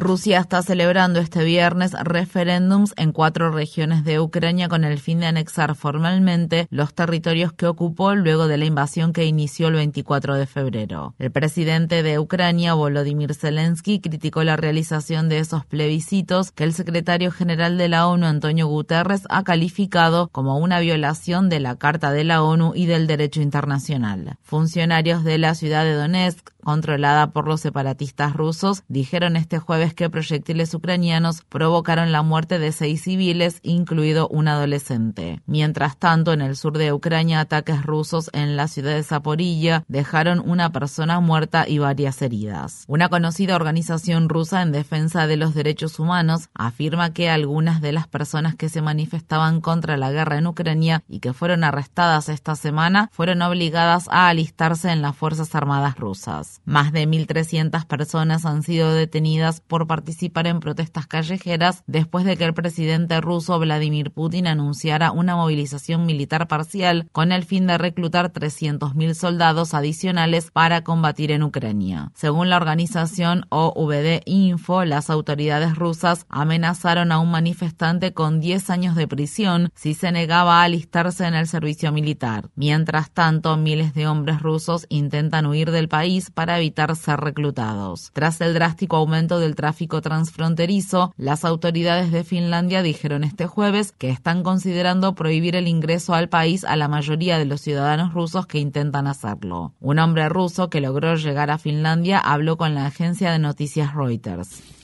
Rusia está celebrando este viernes referéndums en cuatro regiones de Ucrania con el fin de anexar formalmente los territorios que ocupó luego de la invasión que inició el 24 de febrero. El presidente de Ucrania, Volodymyr Zelensky, criticó la realización de esos plebiscitos que el secretario general de la ONU, Antonio Guterres, ha calificado como una violación de la Carta de la ONU y del derecho internacional. Funcionarios de la ciudad de Donetsk, controlada por los separatistas rusos, dijeron este jueves que proyectiles ucranianos provocaron la muerte de seis civiles, incluido un adolescente. Mientras tanto, en el sur de Ucrania, ataques rusos en la ciudad de Zaporilla dejaron una persona muerta y varias heridas. Una conocida organización rusa en defensa de los derechos humanos afirma que algunas de las personas que se manifestaban contra la guerra en Ucrania y que fueron arrestadas esta semana fueron obligadas a alistarse en las Fuerzas Armadas rusas. Más de 1.300 personas han sido detenidas por participar en protestas callejeras después de que el presidente ruso Vladimir Putin anunciara una movilización militar parcial con el fin de reclutar 300.000 soldados adicionales para combatir en Ucrania. Según la organización OVD Info, las autoridades rusas amenazaron a un manifestante con 10 años de prisión si se negaba a alistarse en el servicio militar. Mientras tanto, miles de hombres rusos intentan huir del país para evitar ser reclutados. Tras el drástico aumento del tráfico transfronterizo, las autoridades de Finlandia dijeron este jueves que están considerando prohibir el ingreso al país a la mayoría de los ciudadanos rusos que intentan hacerlo. Un hombre ruso que logró llegar a Finlandia habló con la agencia de noticias Reuters.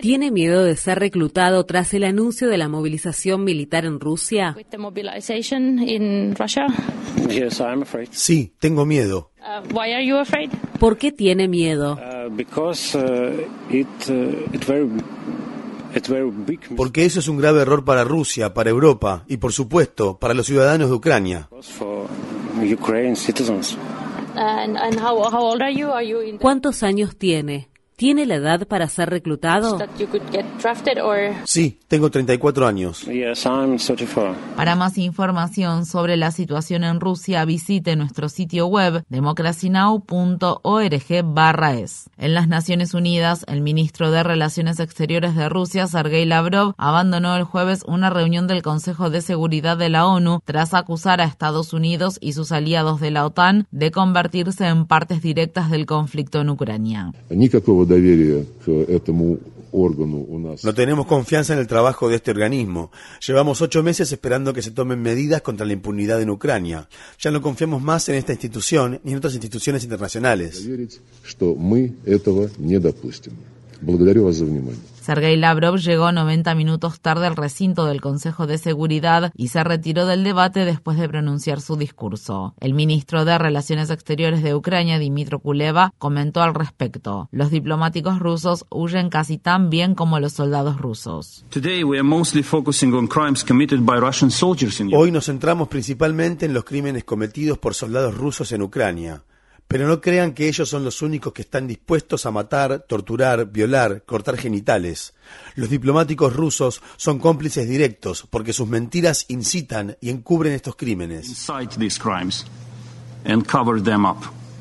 ¿Tiene miedo de ser reclutado tras el anuncio de la movilización militar en Rusia? Sí, tengo miedo. Uh, ¿Por qué tiene miedo? Uh, uh, Porque eso es un grave error para Rusia, para Europa y, por supuesto, para los ciudadanos de Ucrania. ¿Cuántos años tiene? ¿Tiene la edad para ser reclutado? Sí, tengo 34 años. Para más información sobre la situación en Rusia, visite nuestro sitio web democracynow.org/es. En las Naciones Unidas, el ministro de Relaciones Exteriores de Rusia, Sergei Lavrov, abandonó el jueves una reunión del Consejo de Seguridad de la ONU tras acusar a Estados Unidos y sus aliados de la OTAN de convertirse en partes directas del conflicto en Ucrania. No tenemos confianza en el trabajo de este organismo. Llevamos ocho meses esperando que se tomen medidas contra la impunidad en Ucrania. Ya no confiamos más en esta institución ni en otras instituciones internacionales. Sergei Lavrov llegó 90 minutos tarde al recinto del Consejo de Seguridad y se retiró del debate después de pronunciar su discurso. El ministro de Relaciones Exteriores de Ucrania, Dimitro Kuleva, comentó al respecto. Los diplomáticos rusos huyen casi tan bien como los soldados rusos. Hoy nos centramos principalmente en los crímenes cometidos por soldados rusos en Ucrania. Pero no crean que ellos son los únicos que están dispuestos a matar, torturar, violar, cortar genitales. Los diplomáticos rusos son cómplices directos porque sus mentiras incitan y encubren estos crímenes.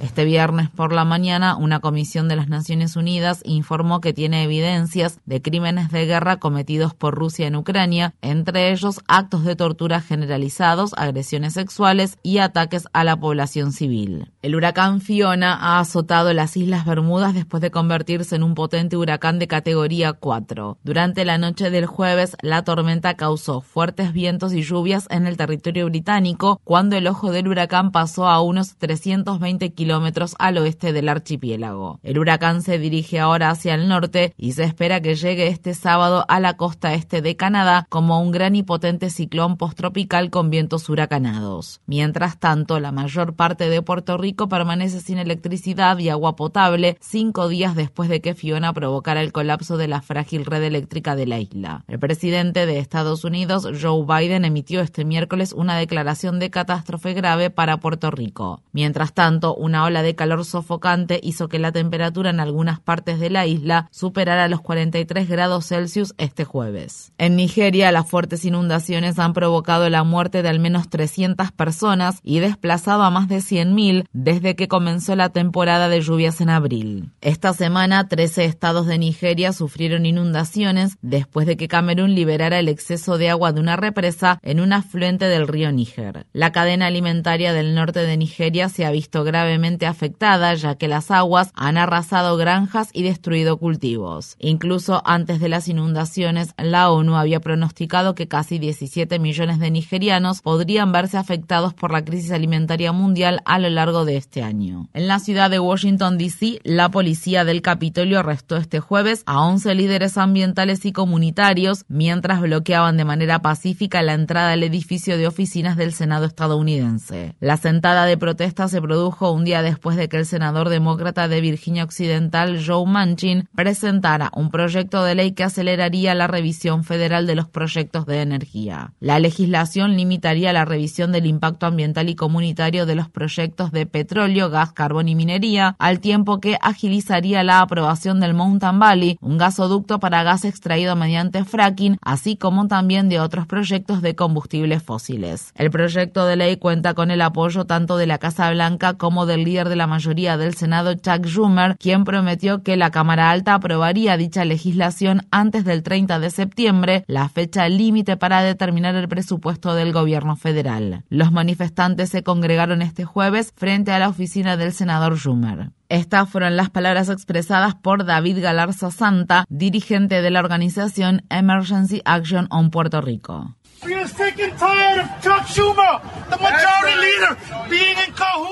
Este viernes por la mañana, una comisión de las Naciones Unidas informó que tiene evidencias de crímenes de guerra cometidos por Rusia en Ucrania, entre ellos actos de tortura generalizados, agresiones sexuales y ataques a la población civil. El huracán Fiona ha azotado las Islas Bermudas después de convertirse en un potente huracán de categoría 4. Durante la noche del jueves, la tormenta causó fuertes vientos y lluvias en el territorio británico cuando el ojo del huracán pasó a unos 320 kilómetros kilómetros al oeste del archipiélago. El huracán se dirige ahora hacia el norte y se espera que llegue este sábado a la costa este de Canadá como un gran y potente ciclón posttropical con vientos huracanados. Mientras tanto, la mayor parte de Puerto Rico permanece sin electricidad y agua potable cinco días después de que Fiona provocara el colapso de la frágil red eléctrica de la isla. El presidente de Estados Unidos, Joe Biden, emitió este miércoles una declaración de catástrofe grave para Puerto Rico. Mientras tanto, una ola de calor sofocante hizo que la temperatura en algunas partes de la isla superara los 43 grados Celsius este jueves. En Nigeria, las fuertes inundaciones han provocado la muerte de al menos 300 personas y desplazado a más de 100.000 desde que comenzó la temporada de lluvias en abril. Esta semana, 13 estados de Nigeria sufrieron inundaciones después de que Camerún liberara el exceso de agua de una represa en un afluente del río Níger. La cadena alimentaria del norte de Nigeria se ha visto gravemente afectada ya que las aguas han arrasado granjas y destruido cultivos. Incluso antes de las inundaciones, la ONU había pronosticado que casi 17 millones de nigerianos podrían verse afectados por la crisis alimentaria mundial a lo largo de este año. En la ciudad de Washington, D.C., la policía del Capitolio arrestó este jueves a 11 líderes ambientales y comunitarios mientras bloqueaban de manera pacífica la entrada al edificio de oficinas del Senado estadounidense. La sentada de protesta se produjo un día después de que el senador demócrata de Virginia Occidental, Joe Manchin, presentara un proyecto de ley que aceleraría la revisión federal de los proyectos de energía. La legislación limitaría la revisión del impacto ambiental y comunitario de los proyectos de petróleo, gas, carbón y minería, al tiempo que agilizaría la aprobación del Mountain Valley, un gasoducto para gas extraído mediante fracking, así como también de otros proyectos de combustibles fósiles. El proyecto de ley cuenta con el apoyo tanto de la Casa Blanca como del líder de la mayoría del Senado, Chuck Schumer, quien prometió que la Cámara Alta aprobaría dicha legislación antes del 30 de septiembre, la fecha límite para determinar el presupuesto del gobierno federal. Los manifestantes se congregaron este jueves frente a la oficina del senador Schumer. Estas fueron las palabras expresadas por David Galarza Santa, dirigente de la organización Emergency Action on Puerto Rico.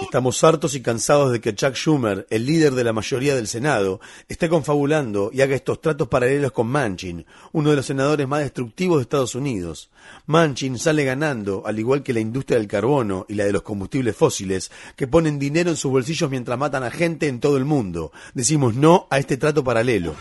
Estamos hartos y cansados de que Chuck Schumer, el líder de la mayoría del Senado, esté confabulando y haga estos tratos paralelos con Manchin, uno de los senadores más destructivos de Estados Unidos. Manchin sale ganando, al igual que la industria del carbono y la de los combustibles fósiles, que ponen dinero en sus bolsillos mientras matan a gente en todo el mundo. Decimos no a este trato paralelo.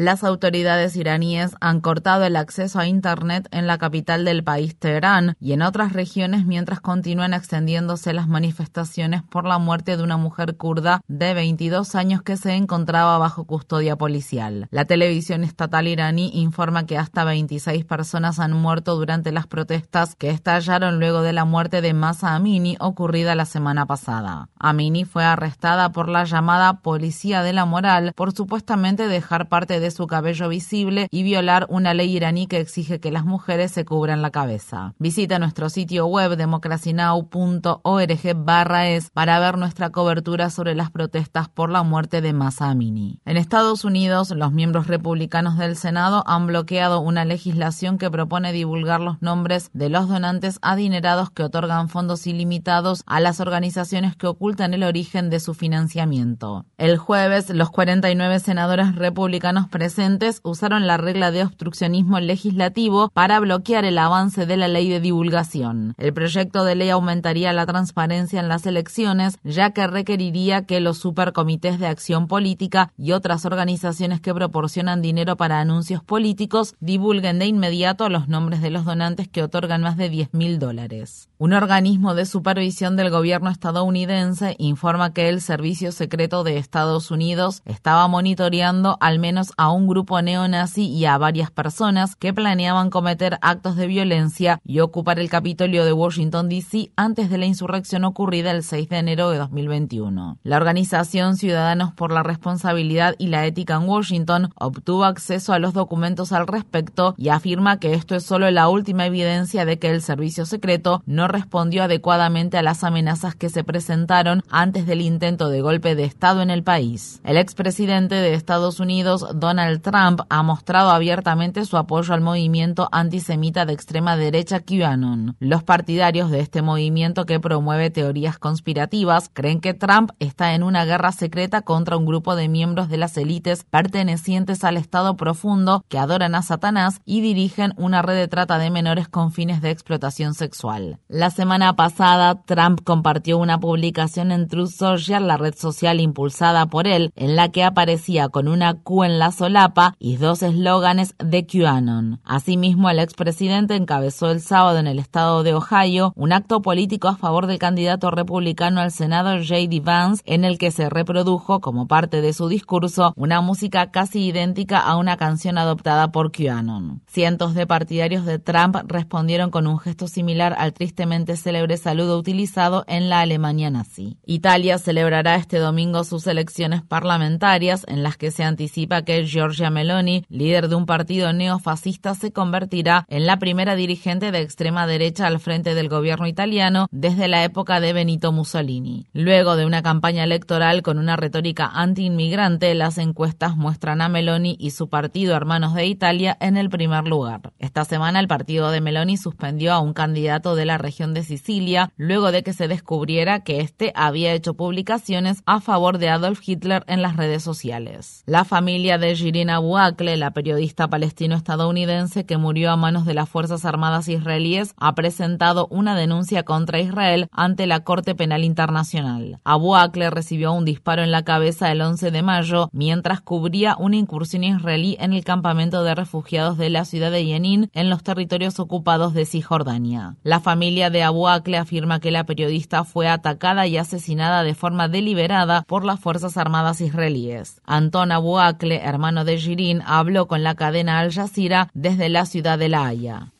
Las autoridades iraníes han cortado el acceso a Internet en la capital del país, Teherán, y en otras regiones mientras continúan extendiéndose las manifestaciones por la muerte de una mujer kurda de 22 años que se encontraba bajo custodia policial. La televisión estatal iraní informa que hasta 26 personas han muerto durante las protestas que estallaron luego de la muerte de Masa Amini ocurrida la semana pasada. Amini fue arrestada por la llamada Policía de la Moral por supuestamente dejar parte de su cabello visible y violar una ley iraní que exige que las mujeres se cubran la cabeza. Visita nuestro sitio web democracynow.org barra es para ver nuestra cobertura sobre las protestas por la muerte de Masa Amini. En Estados Unidos, los miembros republicanos del Senado han bloqueado una legislación que propone divulgar los nombres de los donantes adinerados que otorgan fondos ilimitados a las organizaciones que ocultan el origen de su financiamiento. El jueves, los 49 senadores republicanos presentes usaron la regla de obstruccionismo legislativo para bloquear el avance de la ley de divulgación. El proyecto de ley aumentaría la transparencia en las elecciones, ya que requeriría que los supercomités de acción política y otras organizaciones que proporcionan dinero para anuncios políticos divulguen de inmediato los nombres de los donantes que otorgan más de 10 mil dólares. Un organismo de supervisión del gobierno estadounidense informa que el Servicio Secreto de Estados Unidos estaba monitoreando al menos a un grupo neonazi y a varias personas que planeaban cometer actos de violencia y ocupar el Capitolio de Washington, D.C. antes de la insurrección ocurrida el 6 de enero de 2021. La organización Ciudadanos por la Responsabilidad y la Ética en Washington obtuvo acceso a los documentos al respecto y afirma que esto es solo la última evidencia de que el servicio secreto no respondió adecuadamente a las amenazas que se presentaron antes del intento de golpe de Estado en el país. El expresidente de Estados Unidos, Donald Trump ha mostrado abiertamente su apoyo al movimiento antisemita de extrema derecha QAnon. Los partidarios de este movimiento que promueve teorías conspirativas creen que Trump está en una guerra secreta contra un grupo de miembros de las élites pertenecientes al Estado profundo que adoran a Satanás y dirigen una red de trata de menores con fines de explotación sexual. La semana pasada, Trump compartió una publicación en Truth Social, la red social impulsada por él, en la que aparecía con una Q en la solapa y dos eslóganes de QAnon. Asimismo, el expresidente encabezó el sábado en el estado de Ohio un acto político a favor del candidato republicano al Senado J.D. Vance, en el que se reprodujo como parte de su discurso una música casi idéntica a una canción adoptada por QAnon. Cientos de partidarios de Trump respondieron con un gesto similar al tristemente célebre saludo utilizado en la Alemania nazi. Italia celebrará este domingo sus elecciones parlamentarias en las que se anticipa que Giorgia Meloni, líder de un partido neofascista, se convertirá en la primera dirigente de extrema derecha al frente del gobierno italiano desde la época de Benito Mussolini. Luego de una campaña electoral con una retórica anti-inmigrante, las encuestas muestran a Meloni y su partido Hermanos de Italia en el primer lugar. Esta semana el partido de Meloni suspendió a un candidato de la región de Sicilia luego de que se descubriera que éste había hecho publicaciones a favor de Adolf Hitler en las redes sociales. La familia de Shirin Abu Akleh, la periodista palestino-estadounidense que murió a manos de las Fuerzas Armadas israelíes, ha presentado una denuncia contra Israel ante la Corte Penal Internacional. Abu Akleh recibió un disparo en la cabeza el 11 de mayo mientras cubría una incursión israelí en el campamento de refugiados de la ciudad de Yenin en los territorios ocupados de Cisjordania. La familia de Abu Akleh afirma que la periodista fue atacada y asesinada de forma deliberada por las Fuerzas Armadas israelíes. Anton Abu Akleh, hermano de Shirin, habló con la cadena Al Jazeera desde la ciudad de La Haya.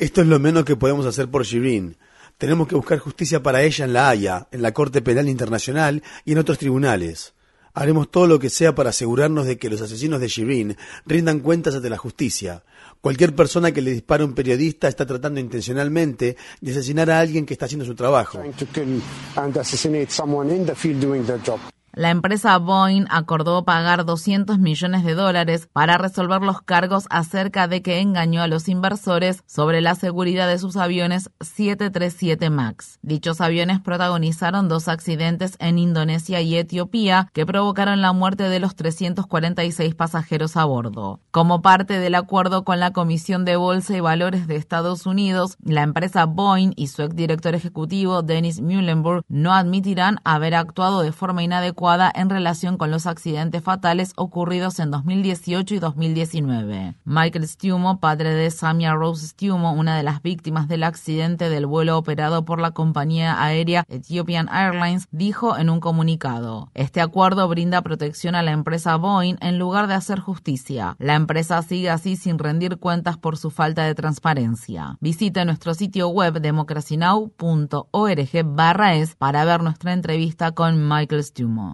Esto es lo menos que podemos hacer por Shirin. Tenemos que buscar justicia para ella en La Haya, en la Corte Penal Internacional y en otros tribunales. Haremos todo lo que sea para asegurarnos de que los asesinos de Shirin rindan cuentas ante la justicia. Cualquier persona que le dispare a un periodista está tratando intencionalmente de asesinar a alguien que está haciendo su trabajo. La empresa Boeing acordó pagar 200 millones de dólares para resolver los cargos acerca de que engañó a los inversores sobre la seguridad de sus aviones 737 MAX. Dichos aviones protagonizaron dos accidentes en Indonesia y Etiopía que provocaron la muerte de los 346 pasajeros a bordo. Como parte del acuerdo con la Comisión de Bolsa y Valores de Estados Unidos, la empresa Boeing y su exdirector ejecutivo Dennis Muhlenberg no admitirán haber actuado de forma inadecuada en relación con los accidentes fatales ocurridos en 2018 y 2019. Michael Stumo, padre de Samia Rose Stumo, una de las víctimas del accidente del vuelo operado por la compañía aérea Ethiopian Airlines, dijo en un comunicado, este acuerdo brinda protección a la empresa Boeing en lugar de hacer justicia. La empresa sigue así sin rendir cuentas por su falta de transparencia. Visite nuestro sitio web democracynow.org barra es para ver nuestra entrevista con Michael Stumo.